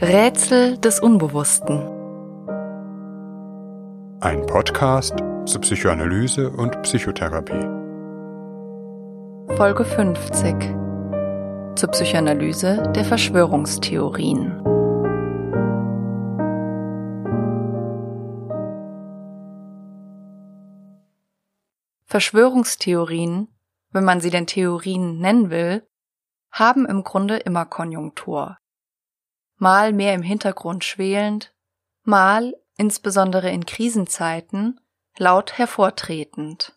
Rätsel des Unbewussten. Ein Podcast zur Psychoanalyse und Psychotherapie. Folge 50. Zur Psychoanalyse der Verschwörungstheorien. Verschwörungstheorien, wenn man sie denn Theorien nennen will, haben im Grunde immer Konjunktur. Mal mehr im Hintergrund schwelend, mal, insbesondere in Krisenzeiten, laut hervortretend.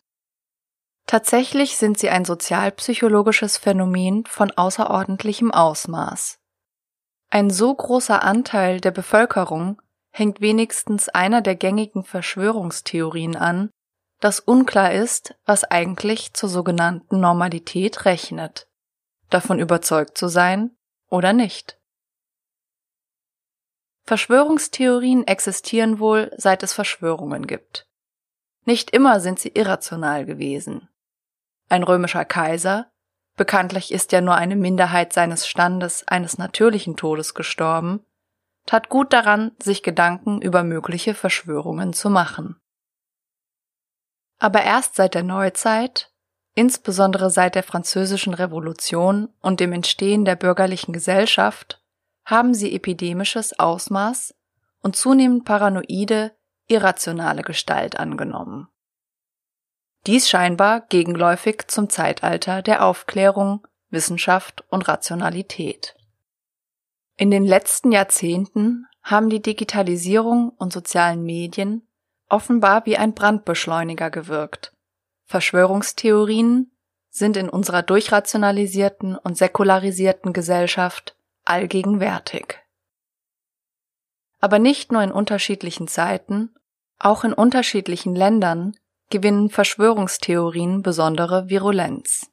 Tatsächlich sind sie ein sozialpsychologisches Phänomen von außerordentlichem Ausmaß. Ein so großer Anteil der Bevölkerung hängt wenigstens einer der gängigen Verschwörungstheorien an, dass unklar ist, was eigentlich zur sogenannten Normalität rechnet davon überzeugt zu sein oder nicht. Verschwörungstheorien existieren wohl, seit es Verschwörungen gibt. Nicht immer sind sie irrational gewesen. Ein römischer Kaiser, bekanntlich ist ja nur eine Minderheit seines Standes eines natürlichen Todes gestorben, tat gut daran, sich Gedanken über mögliche Verschwörungen zu machen. Aber erst seit der Neuzeit Insbesondere seit der Französischen Revolution und dem Entstehen der bürgerlichen Gesellschaft haben sie epidemisches Ausmaß und zunehmend paranoide, irrationale Gestalt angenommen. Dies scheinbar gegenläufig zum Zeitalter der Aufklärung, Wissenschaft und Rationalität. In den letzten Jahrzehnten haben die Digitalisierung und sozialen Medien offenbar wie ein Brandbeschleuniger gewirkt Verschwörungstheorien sind in unserer durchrationalisierten und säkularisierten Gesellschaft allgegenwärtig. Aber nicht nur in unterschiedlichen Zeiten, auch in unterschiedlichen Ländern gewinnen Verschwörungstheorien besondere Virulenz.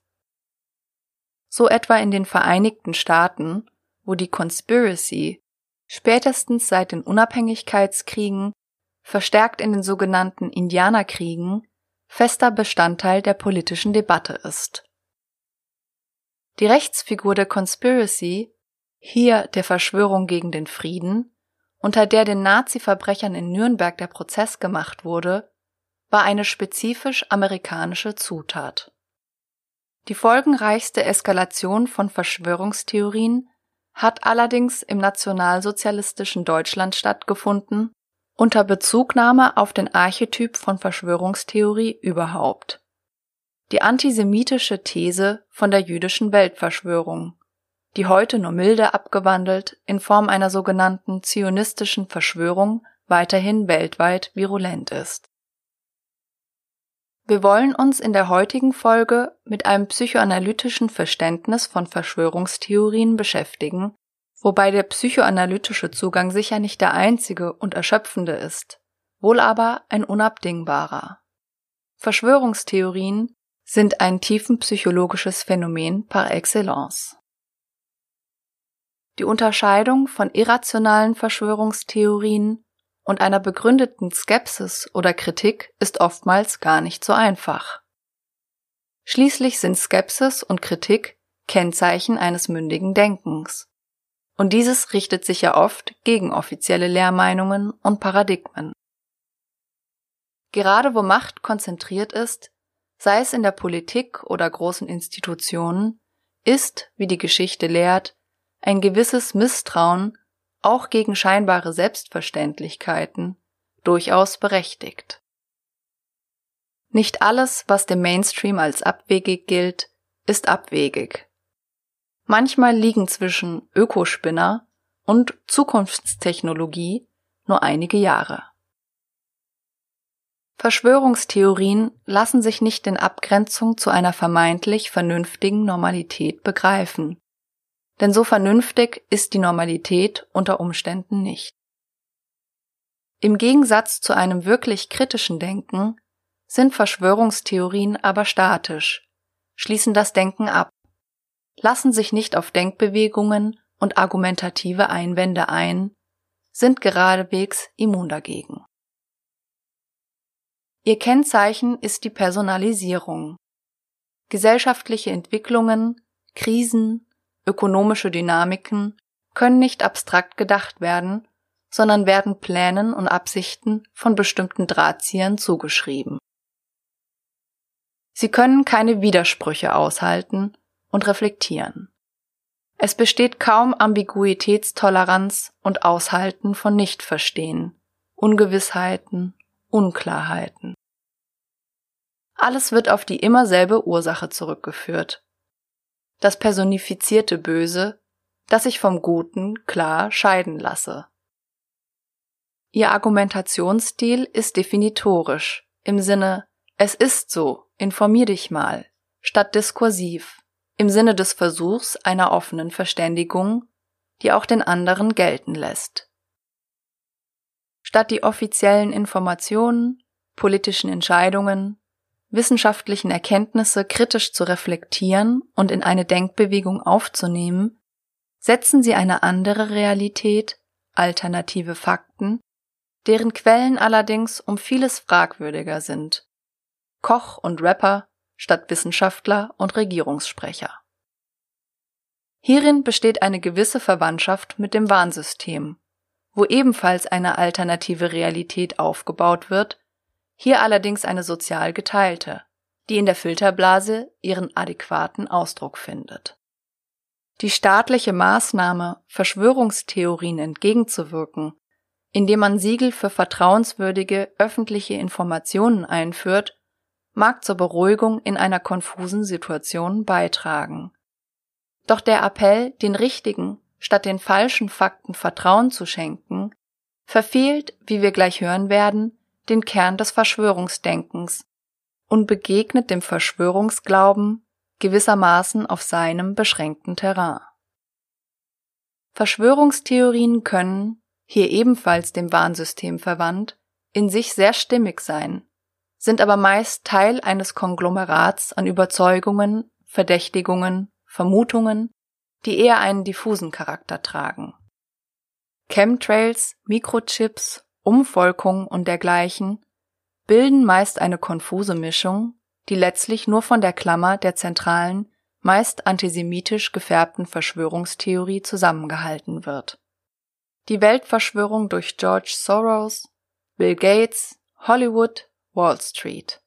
So etwa in den Vereinigten Staaten, wo die Conspiracy spätestens seit den Unabhängigkeitskriegen, verstärkt in den sogenannten Indianerkriegen fester Bestandteil der politischen Debatte ist. Die Rechtsfigur der Conspiracy, hier der Verschwörung gegen den Frieden, unter der den Nazi-Verbrechern in Nürnberg der Prozess gemacht wurde, war eine spezifisch amerikanische Zutat. Die folgenreichste Eskalation von Verschwörungstheorien hat allerdings im nationalsozialistischen Deutschland stattgefunden unter Bezugnahme auf den Archetyp von Verschwörungstheorie überhaupt. Die antisemitische These von der jüdischen Weltverschwörung, die heute nur milde abgewandelt in Form einer sogenannten zionistischen Verschwörung weiterhin weltweit virulent ist. Wir wollen uns in der heutigen Folge mit einem psychoanalytischen Verständnis von Verschwörungstheorien beschäftigen wobei der psychoanalytische Zugang sicher nicht der einzige und erschöpfende ist, wohl aber ein unabdingbarer. Verschwörungstheorien sind ein tiefenpsychologisches Phänomen par excellence. Die Unterscheidung von irrationalen Verschwörungstheorien und einer begründeten Skepsis oder Kritik ist oftmals gar nicht so einfach. Schließlich sind Skepsis und Kritik Kennzeichen eines mündigen Denkens. Und dieses richtet sich ja oft gegen offizielle Lehrmeinungen und Paradigmen. Gerade wo Macht konzentriert ist, sei es in der Politik oder großen Institutionen, ist, wie die Geschichte lehrt, ein gewisses Misstrauen auch gegen scheinbare Selbstverständlichkeiten durchaus berechtigt. Nicht alles, was dem Mainstream als abwegig gilt, ist abwegig. Manchmal liegen zwischen Ökospinner und Zukunftstechnologie nur einige Jahre. Verschwörungstheorien lassen sich nicht in Abgrenzung zu einer vermeintlich vernünftigen Normalität begreifen. Denn so vernünftig ist die Normalität unter Umständen nicht. Im Gegensatz zu einem wirklich kritischen Denken sind Verschwörungstheorien aber statisch, schließen das Denken ab lassen sich nicht auf Denkbewegungen und argumentative Einwände ein, sind geradewegs immun dagegen. Ihr Kennzeichen ist die Personalisierung. Gesellschaftliche Entwicklungen, Krisen, ökonomische Dynamiken, können nicht abstrakt gedacht werden, sondern werden Plänen und Absichten von bestimmten Drahtziehern zugeschrieben. Sie können keine Widersprüche aushalten und reflektieren. Es besteht kaum Ambiguitätstoleranz und Aushalten von Nichtverstehen, Ungewissheiten, Unklarheiten. Alles wird auf die immer selbe Ursache zurückgeführt. Das personifizierte Böse, das sich vom Guten klar scheiden lasse. Ihr Argumentationsstil ist definitorisch, im Sinne es ist so, informier dich mal, statt diskursiv, im Sinne des Versuchs einer offenen Verständigung, die auch den anderen gelten lässt. Statt die offiziellen Informationen, politischen Entscheidungen, wissenschaftlichen Erkenntnisse kritisch zu reflektieren und in eine Denkbewegung aufzunehmen, setzen sie eine andere Realität, alternative Fakten, deren Quellen allerdings um vieles fragwürdiger sind. Koch und Rapper statt Wissenschaftler und Regierungssprecher. Hierin besteht eine gewisse Verwandtschaft mit dem Warnsystem, wo ebenfalls eine alternative Realität aufgebaut wird, hier allerdings eine sozial geteilte, die in der Filterblase ihren adäquaten Ausdruck findet. Die staatliche Maßnahme, Verschwörungstheorien entgegenzuwirken, indem man Siegel für vertrauenswürdige öffentliche Informationen einführt, mag zur Beruhigung in einer konfusen Situation beitragen. Doch der Appell, den richtigen statt den falschen Fakten Vertrauen zu schenken, verfehlt, wie wir gleich hören werden, den Kern des Verschwörungsdenkens und begegnet dem Verschwörungsglauben gewissermaßen auf seinem beschränkten Terrain. Verschwörungstheorien können, hier ebenfalls dem Warnsystem verwandt, in sich sehr stimmig sein, sind aber meist Teil eines Konglomerats an Überzeugungen, Verdächtigungen, Vermutungen, die eher einen diffusen Charakter tragen. Chemtrails, Mikrochips, Umvolkung und dergleichen bilden meist eine konfuse Mischung, die letztlich nur von der Klammer der zentralen, meist antisemitisch gefärbten Verschwörungstheorie zusammengehalten wird. Die Weltverschwörung durch George Soros, Bill Gates, Hollywood, Wall Street.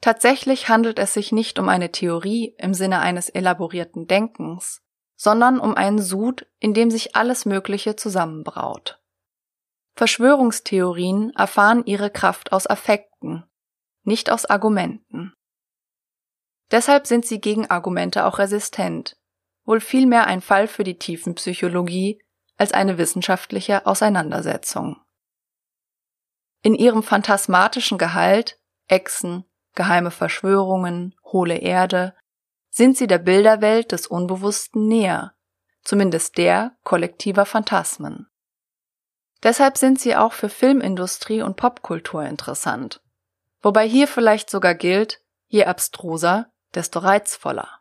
Tatsächlich handelt es sich nicht um eine Theorie im Sinne eines elaborierten Denkens, sondern um einen Sud, in dem sich alles Mögliche zusammenbraut. Verschwörungstheorien erfahren ihre Kraft aus Affekten, nicht aus Argumenten. Deshalb sind sie gegen Argumente auch resistent, wohl vielmehr ein Fall für die Tiefenpsychologie als eine wissenschaftliche Auseinandersetzung. In ihrem phantasmatischen Gehalt, Echsen, geheime Verschwörungen, hohle Erde, sind sie der Bilderwelt des Unbewussten näher, zumindest der kollektiver Phantasmen. Deshalb sind sie auch für Filmindustrie und Popkultur interessant, wobei hier vielleicht sogar gilt, je abstruser, desto reizvoller.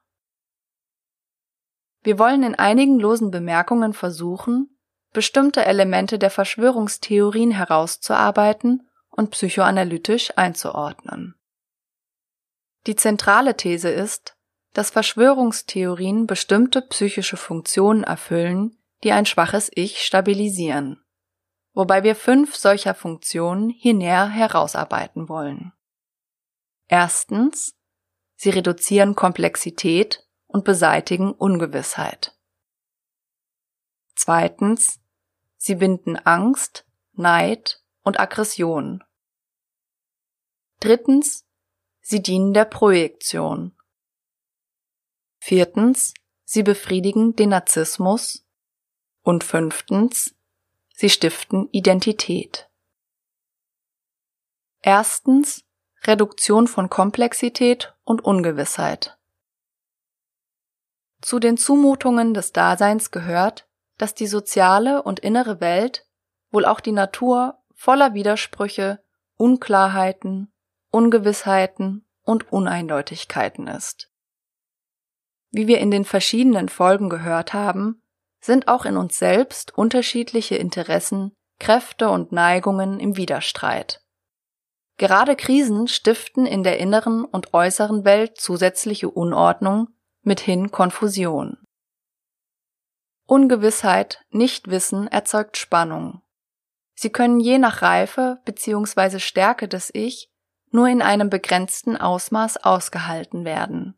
Wir wollen in einigen losen Bemerkungen versuchen, bestimmte Elemente der Verschwörungstheorien herauszuarbeiten und psychoanalytisch einzuordnen. Die zentrale These ist, dass Verschwörungstheorien bestimmte psychische Funktionen erfüllen, die ein schwaches Ich stabilisieren, wobei wir fünf solcher Funktionen hier näher herausarbeiten wollen. Erstens, sie reduzieren Komplexität und beseitigen Ungewissheit. Zweitens, sie binden Angst, Neid und Aggression. Drittens, Sie dienen der Projektion. Viertens, sie befriedigen den Narzissmus. Und fünftens, sie stiften Identität. Erstens, Reduktion von Komplexität und Ungewissheit. Zu den Zumutungen des Daseins gehört, dass die soziale und innere Welt, wohl auch die Natur, voller Widersprüche, Unklarheiten, Ungewissheiten und Uneindeutigkeiten ist. Wie wir in den verschiedenen Folgen gehört haben, sind auch in uns selbst unterschiedliche Interessen, Kräfte und Neigungen im Widerstreit. Gerade Krisen stiften in der inneren und äußeren Welt zusätzliche Unordnung, mithin Konfusion. Ungewissheit, Nichtwissen erzeugt Spannung. Sie können je nach Reife bzw. Stärke des Ich nur in einem begrenzten Ausmaß ausgehalten werden.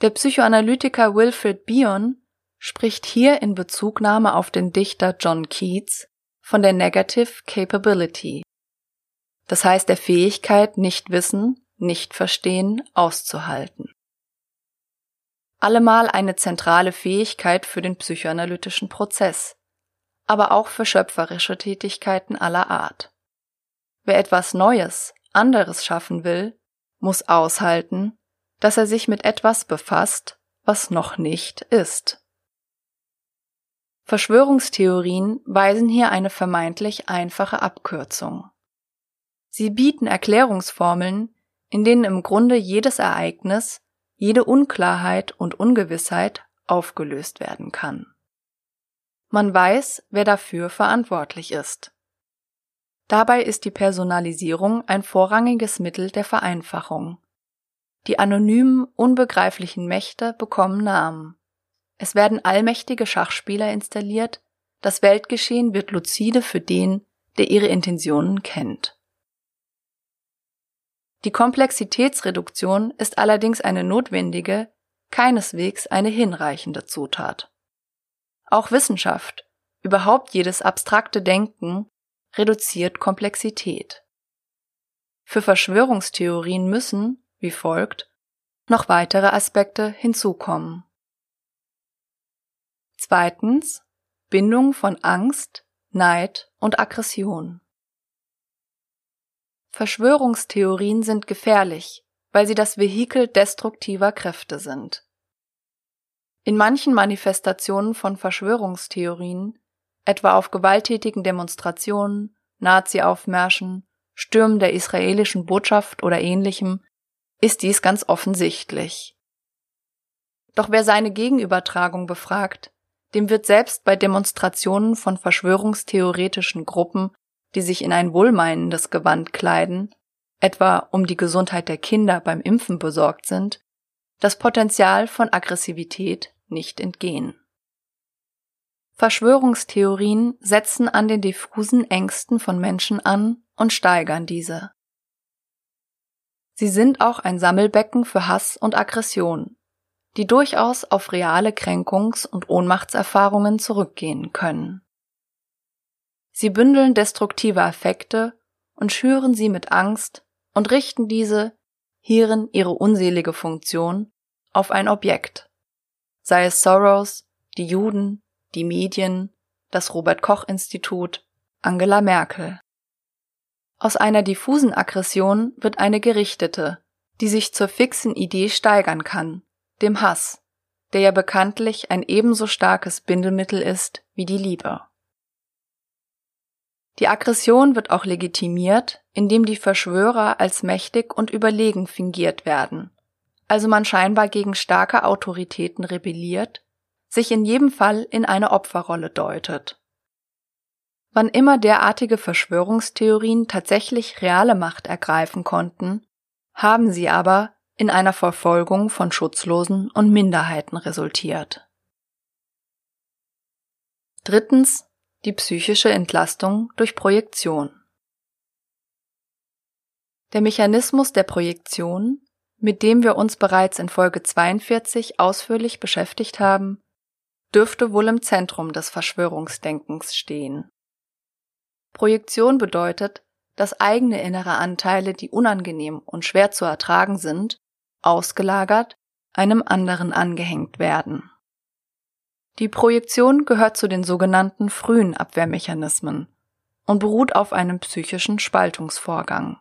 Der Psychoanalytiker Wilfred Bion spricht hier in Bezugnahme auf den Dichter John Keats von der Negative Capability, das heißt der Fähigkeit, nicht wissen, nicht verstehen, auszuhalten. Allemal eine zentrale Fähigkeit für den psychoanalytischen Prozess, aber auch für schöpferische Tätigkeiten aller Art. Wer etwas Neues, anderes schaffen will, muss aushalten, dass er sich mit etwas befasst, was noch nicht ist. Verschwörungstheorien weisen hier eine vermeintlich einfache Abkürzung. Sie bieten Erklärungsformeln, in denen im Grunde jedes Ereignis, jede Unklarheit und Ungewissheit aufgelöst werden kann. Man weiß, wer dafür verantwortlich ist. Dabei ist die Personalisierung ein vorrangiges Mittel der Vereinfachung. Die anonymen, unbegreiflichen Mächte bekommen Namen. Es werden allmächtige Schachspieler installiert, das Weltgeschehen wird lucide für den, der ihre Intentionen kennt. Die Komplexitätsreduktion ist allerdings eine notwendige, keineswegs eine hinreichende Zutat. Auch Wissenschaft, überhaupt jedes abstrakte Denken, reduziert Komplexität. Für Verschwörungstheorien müssen, wie folgt, noch weitere Aspekte hinzukommen. Zweitens Bindung von Angst, Neid und Aggression. Verschwörungstheorien sind gefährlich, weil sie das Vehikel destruktiver Kräfte sind. In manchen Manifestationen von Verschwörungstheorien, etwa auf gewalttätigen Demonstrationen, Nazi-Aufmärschen, Stürmen der israelischen Botschaft oder ähnlichem, ist dies ganz offensichtlich. Doch wer seine Gegenübertragung befragt, dem wird selbst bei Demonstrationen von verschwörungstheoretischen Gruppen, die sich in ein wohlmeinendes Gewand kleiden, etwa um die Gesundheit der Kinder beim Impfen besorgt sind, das Potenzial von Aggressivität nicht entgehen. Verschwörungstheorien setzen an den diffusen Ängsten von Menschen an und steigern diese. Sie sind auch ein Sammelbecken für Hass und Aggression, die durchaus auf reale Kränkungs- und Ohnmachtserfahrungen zurückgehen können. Sie bündeln destruktive Affekte und schüren sie mit Angst und richten diese, hierin ihre unselige Funktion, auf ein Objekt, sei es Soros, die Juden, die Medien, das Robert Koch Institut, Angela Merkel. Aus einer diffusen Aggression wird eine gerichtete, die sich zur fixen Idee steigern kann, dem Hass, der ja bekanntlich ein ebenso starkes Bindemittel ist wie die Liebe. Die Aggression wird auch legitimiert, indem die Verschwörer als mächtig und überlegen fingiert werden, also man scheinbar gegen starke Autoritäten rebelliert, sich in jedem Fall in eine Opferrolle deutet. Wann immer derartige Verschwörungstheorien tatsächlich reale Macht ergreifen konnten, haben sie aber in einer Verfolgung von Schutzlosen und Minderheiten resultiert. Drittens die psychische Entlastung durch Projektion. Der Mechanismus der Projektion, mit dem wir uns bereits in Folge 42 ausführlich beschäftigt haben, dürfte wohl im Zentrum des Verschwörungsdenkens stehen. Projektion bedeutet, dass eigene innere Anteile, die unangenehm und schwer zu ertragen sind, ausgelagert, einem anderen angehängt werden. Die Projektion gehört zu den sogenannten frühen Abwehrmechanismen und beruht auf einem psychischen Spaltungsvorgang.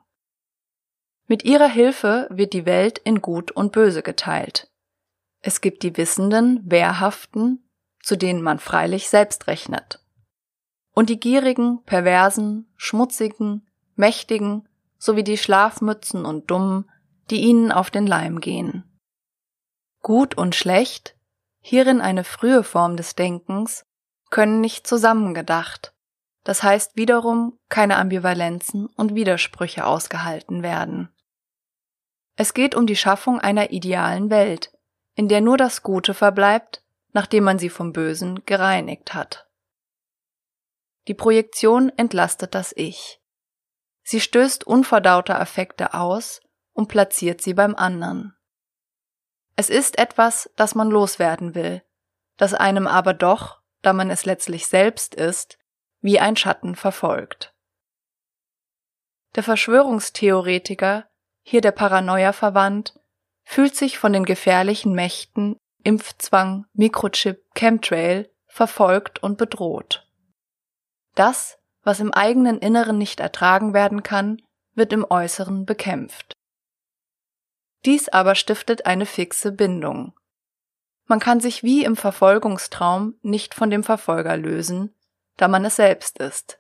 Mit ihrer Hilfe wird die Welt in Gut und Böse geteilt. Es gibt die Wissenden, Wehrhaften, zu denen man freilich selbst rechnet. Und die gierigen, perversen, schmutzigen, mächtigen sowie die Schlafmützen und Dummen, die ihnen auf den Leim gehen. Gut und schlecht, hierin eine frühe Form des Denkens, können nicht zusammengedacht, das heißt wiederum keine Ambivalenzen und Widersprüche ausgehalten werden. Es geht um die Schaffung einer idealen Welt, in der nur das Gute verbleibt, nachdem man sie vom Bösen gereinigt hat. Die Projektion entlastet das Ich. Sie stößt unverdaute Affekte aus und platziert sie beim anderen. Es ist etwas, das man loswerden will, das einem aber doch, da man es letztlich selbst ist, wie ein Schatten verfolgt. Der Verschwörungstheoretiker, hier der Paranoia verwandt, fühlt sich von den gefährlichen Mächten Impfzwang, Mikrochip, Chemtrail verfolgt und bedroht. Das, was im eigenen Inneren nicht ertragen werden kann, wird im Äußeren bekämpft. Dies aber stiftet eine fixe Bindung. Man kann sich wie im Verfolgungstraum nicht von dem Verfolger lösen, da man es selbst ist.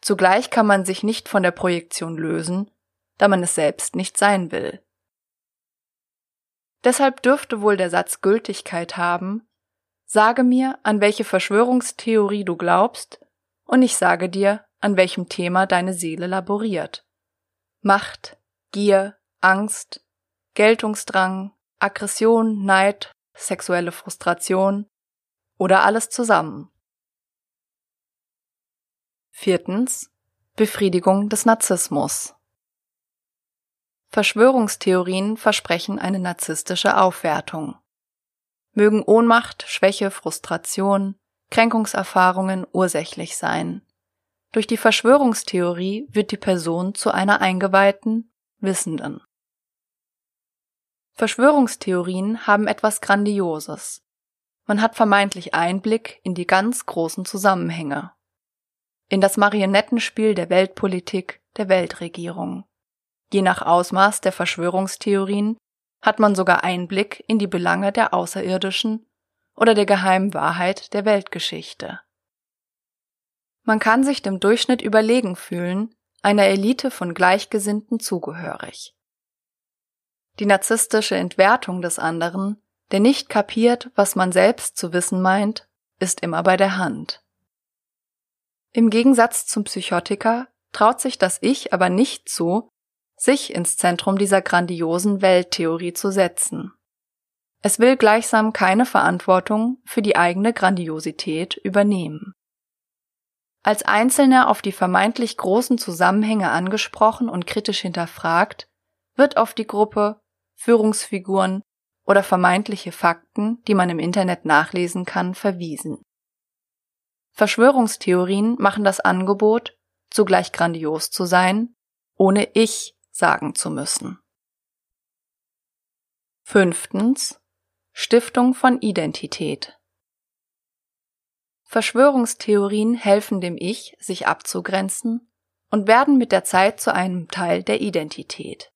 Zugleich kann man sich nicht von der Projektion lösen, da man es selbst nicht sein will. Deshalb dürfte wohl der Satz Gültigkeit haben, sage mir, an welche Verschwörungstheorie du glaubst, und ich sage dir, an welchem Thema deine Seele laboriert. Macht, Gier, Angst, Geltungsdrang, Aggression, Neid, sexuelle Frustration oder alles zusammen. Viertens. Befriedigung des Narzissmus. Verschwörungstheorien versprechen eine narzisstische Aufwertung. Mögen Ohnmacht, Schwäche, Frustration, Kränkungserfahrungen ursächlich sein. Durch die Verschwörungstheorie wird die Person zu einer eingeweihten, Wissenden. Verschwörungstheorien haben etwas Grandioses. Man hat vermeintlich Einblick in die ganz großen Zusammenhänge. In das Marionettenspiel der Weltpolitik, der Weltregierung. Je nach Ausmaß der Verschwörungstheorien hat man sogar Einblick in die Belange der Außerirdischen oder der geheimen Wahrheit der Weltgeschichte. Man kann sich dem Durchschnitt überlegen fühlen, einer Elite von Gleichgesinnten zugehörig. Die narzisstische Entwertung des anderen, der nicht kapiert, was man selbst zu wissen meint, ist immer bei der Hand. Im Gegensatz zum Psychotiker traut sich das Ich aber nicht zu, sich ins Zentrum dieser grandiosen Welttheorie zu setzen. Es will gleichsam keine Verantwortung für die eigene Grandiosität übernehmen. Als Einzelner auf die vermeintlich großen Zusammenhänge angesprochen und kritisch hinterfragt, wird auf die Gruppe, Führungsfiguren oder vermeintliche Fakten, die man im Internet nachlesen kann, verwiesen. Verschwörungstheorien machen das Angebot, zugleich grandios zu sein, ohne Ich sagen zu müssen. Fünftens. Stiftung von Identität. Verschwörungstheorien helfen dem Ich, sich abzugrenzen und werden mit der Zeit zu einem Teil der Identität.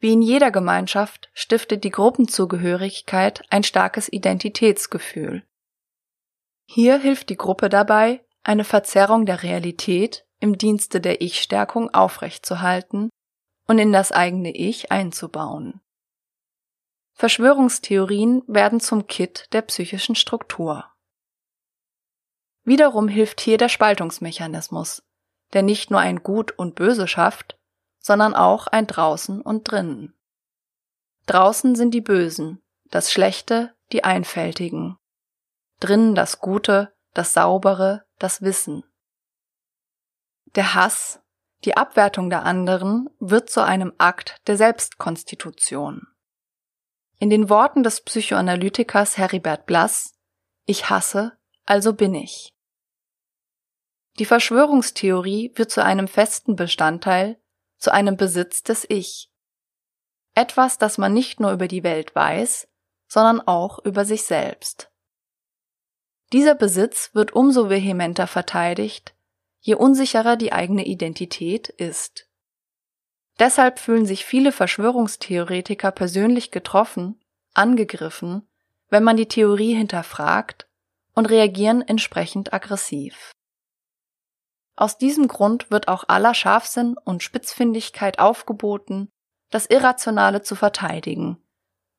Wie in jeder Gemeinschaft stiftet die Gruppenzugehörigkeit ein starkes Identitätsgefühl. Hier hilft die Gruppe dabei, eine Verzerrung der Realität im Dienste der Ich-Stärkung aufrechtzuerhalten und in das eigene Ich einzubauen. Verschwörungstheorien werden zum Kit der psychischen Struktur. Wiederum hilft hier der Spaltungsmechanismus, der nicht nur ein Gut und Böse schafft, sondern auch ein Draußen und Drinnen. Draußen sind die Bösen, das Schlechte, die Einfältigen. Drinnen das Gute, das Saubere, das Wissen. Der Hass, die Abwertung der anderen wird zu einem Akt der Selbstkonstitution. In den Worten des Psychoanalytikers Heribert Blass Ich hasse, also bin ich. Die Verschwörungstheorie wird zu einem festen Bestandteil, zu einem Besitz des Ich. Etwas, das man nicht nur über die Welt weiß, sondern auch über sich selbst. Dieser Besitz wird umso vehementer verteidigt, je unsicherer die eigene Identität ist. Deshalb fühlen sich viele Verschwörungstheoretiker persönlich getroffen, angegriffen, wenn man die Theorie hinterfragt und reagieren entsprechend aggressiv. Aus diesem Grund wird auch aller Scharfsinn und Spitzfindigkeit aufgeboten, das Irrationale zu verteidigen,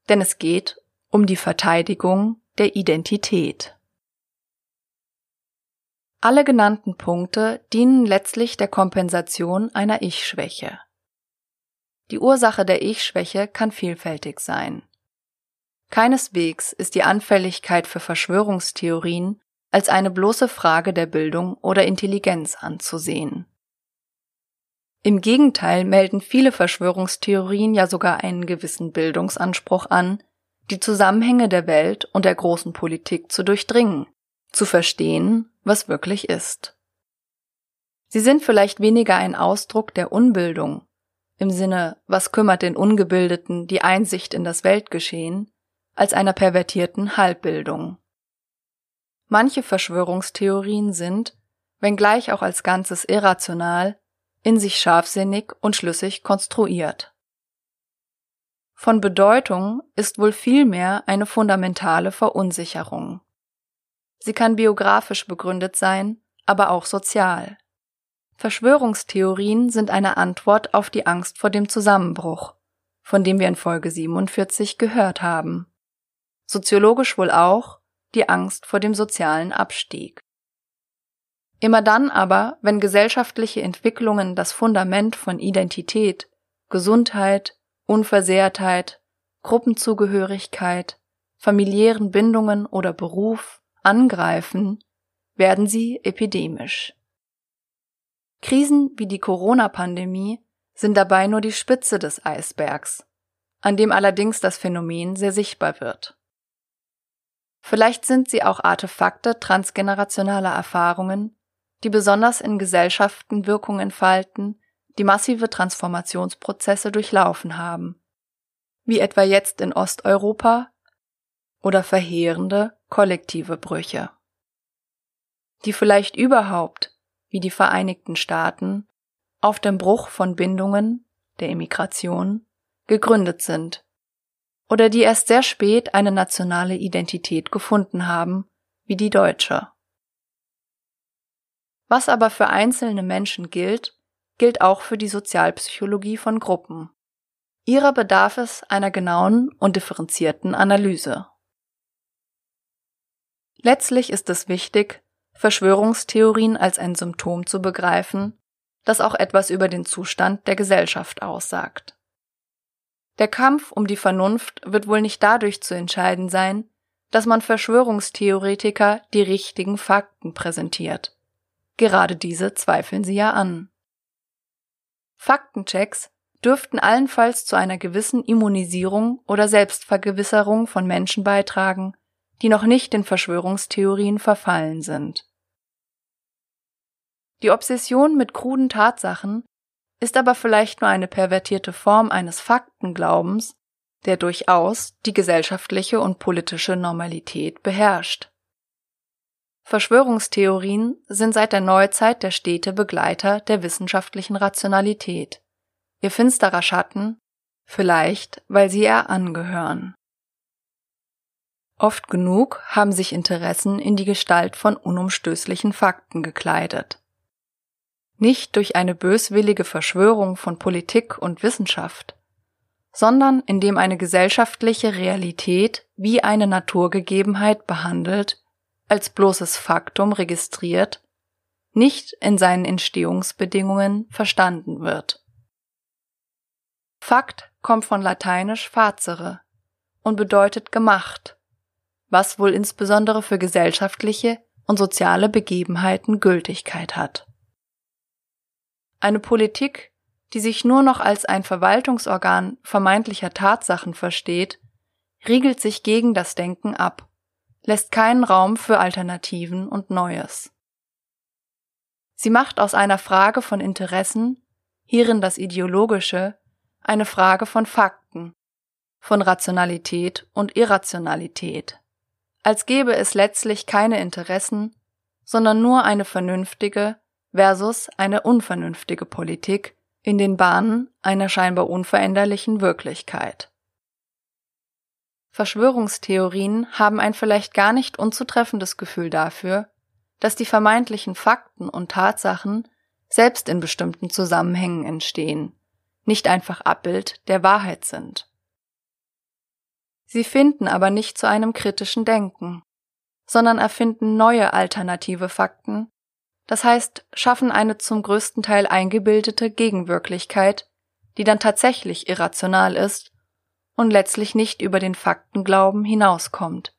denn es geht um die Verteidigung der Identität. Alle genannten Punkte dienen letztlich der Kompensation einer Ich-Schwäche. Die Ursache der Ich-Schwäche kann vielfältig sein. Keineswegs ist die Anfälligkeit für Verschwörungstheorien als eine bloße Frage der Bildung oder Intelligenz anzusehen. Im Gegenteil melden viele Verschwörungstheorien ja sogar einen gewissen Bildungsanspruch an, die Zusammenhänge der Welt und der großen Politik zu durchdringen, zu verstehen, was wirklich ist. Sie sind vielleicht weniger ein Ausdruck der Unbildung, im Sinne, was kümmert den Ungebildeten die Einsicht in das Weltgeschehen, als einer pervertierten Halbbildung. Manche Verschwörungstheorien sind, wenngleich auch als Ganzes irrational, in sich scharfsinnig und schlüssig konstruiert. Von Bedeutung ist wohl vielmehr eine fundamentale Verunsicherung. Sie kann biografisch begründet sein, aber auch sozial. Verschwörungstheorien sind eine Antwort auf die Angst vor dem Zusammenbruch, von dem wir in Folge 47 gehört haben. Soziologisch wohl auch die Angst vor dem sozialen Abstieg. Immer dann aber, wenn gesellschaftliche Entwicklungen das Fundament von Identität, Gesundheit, Unversehrtheit, Gruppenzugehörigkeit, familiären Bindungen oder Beruf angreifen, werden sie epidemisch. Krisen wie die Corona-Pandemie sind dabei nur die Spitze des Eisbergs, an dem allerdings das Phänomen sehr sichtbar wird. Vielleicht sind sie auch Artefakte transgenerationaler Erfahrungen, die besonders in Gesellschaften Wirkung entfalten, die massive Transformationsprozesse durchlaufen haben, wie etwa jetzt in Osteuropa oder verheerende kollektive Brüche, die vielleicht überhaupt, wie die Vereinigten Staaten, auf dem Bruch von Bindungen, der Immigration, gegründet sind, oder die erst sehr spät eine nationale Identität gefunden haben, wie die deutsche. Was aber für einzelne Menschen gilt, gilt auch für die Sozialpsychologie von Gruppen. Ihrer bedarf es einer genauen und differenzierten Analyse. Letztlich ist es wichtig, Verschwörungstheorien als ein Symptom zu begreifen, das auch etwas über den Zustand der Gesellschaft aussagt. Der Kampf um die Vernunft wird wohl nicht dadurch zu entscheiden sein, dass man Verschwörungstheoretiker die richtigen Fakten präsentiert. Gerade diese zweifeln sie ja an. Faktenchecks dürften allenfalls zu einer gewissen Immunisierung oder Selbstvergewisserung von Menschen beitragen, die noch nicht in Verschwörungstheorien verfallen sind. Die Obsession mit kruden Tatsachen ist aber vielleicht nur eine pervertierte Form eines Faktenglaubens, der durchaus die gesellschaftliche und politische Normalität beherrscht. Verschwörungstheorien sind seit der Neuzeit der stete Begleiter der wissenschaftlichen Rationalität. Ihr finsterer Schatten, vielleicht weil sie ihr angehören. Oft genug haben sich Interessen in die Gestalt von unumstößlichen Fakten gekleidet. Nicht durch eine böswillige Verschwörung von Politik und Wissenschaft, sondern indem eine gesellschaftliche Realität wie eine Naturgegebenheit behandelt als bloßes Faktum registriert, nicht in seinen Entstehungsbedingungen verstanden wird. Fakt kommt von lateinisch facere und bedeutet gemacht, was wohl insbesondere für gesellschaftliche und soziale Begebenheiten Gültigkeit hat. Eine Politik, die sich nur noch als ein Verwaltungsorgan vermeintlicher Tatsachen versteht, riegelt sich gegen das Denken ab lässt keinen Raum für Alternativen und Neues. Sie macht aus einer Frage von Interessen, hierin das Ideologische, eine Frage von Fakten, von Rationalität und Irrationalität, als gäbe es letztlich keine Interessen, sondern nur eine vernünftige versus eine unvernünftige Politik in den Bahnen einer scheinbar unveränderlichen Wirklichkeit. Verschwörungstheorien haben ein vielleicht gar nicht unzutreffendes Gefühl dafür, dass die vermeintlichen Fakten und Tatsachen selbst in bestimmten Zusammenhängen entstehen, nicht einfach Abbild der Wahrheit sind. Sie finden aber nicht zu einem kritischen Denken, sondern erfinden neue alternative Fakten, das heißt schaffen eine zum größten Teil eingebildete Gegenwirklichkeit, die dann tatsächlich irrational ist und letztlich nicht über den Faktenglauben hinauskommt,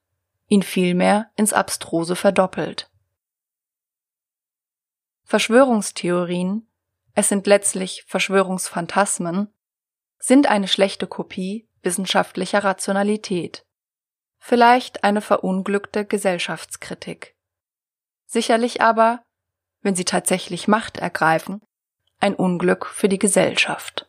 ihn vielmehr ins Abstruse verdoppelt. Verschwörungstheorien, es sind letztlich Verschwörungsphantasmen, sind eine schlechte Kopie wissenschaftlicher Rationalität, vielleicht eine verunglückte Gesellschaftskritik. Sicherlich aber, wenn sie tatsächlich Macht ergreifen, ein Unglück für die Gesellschaft.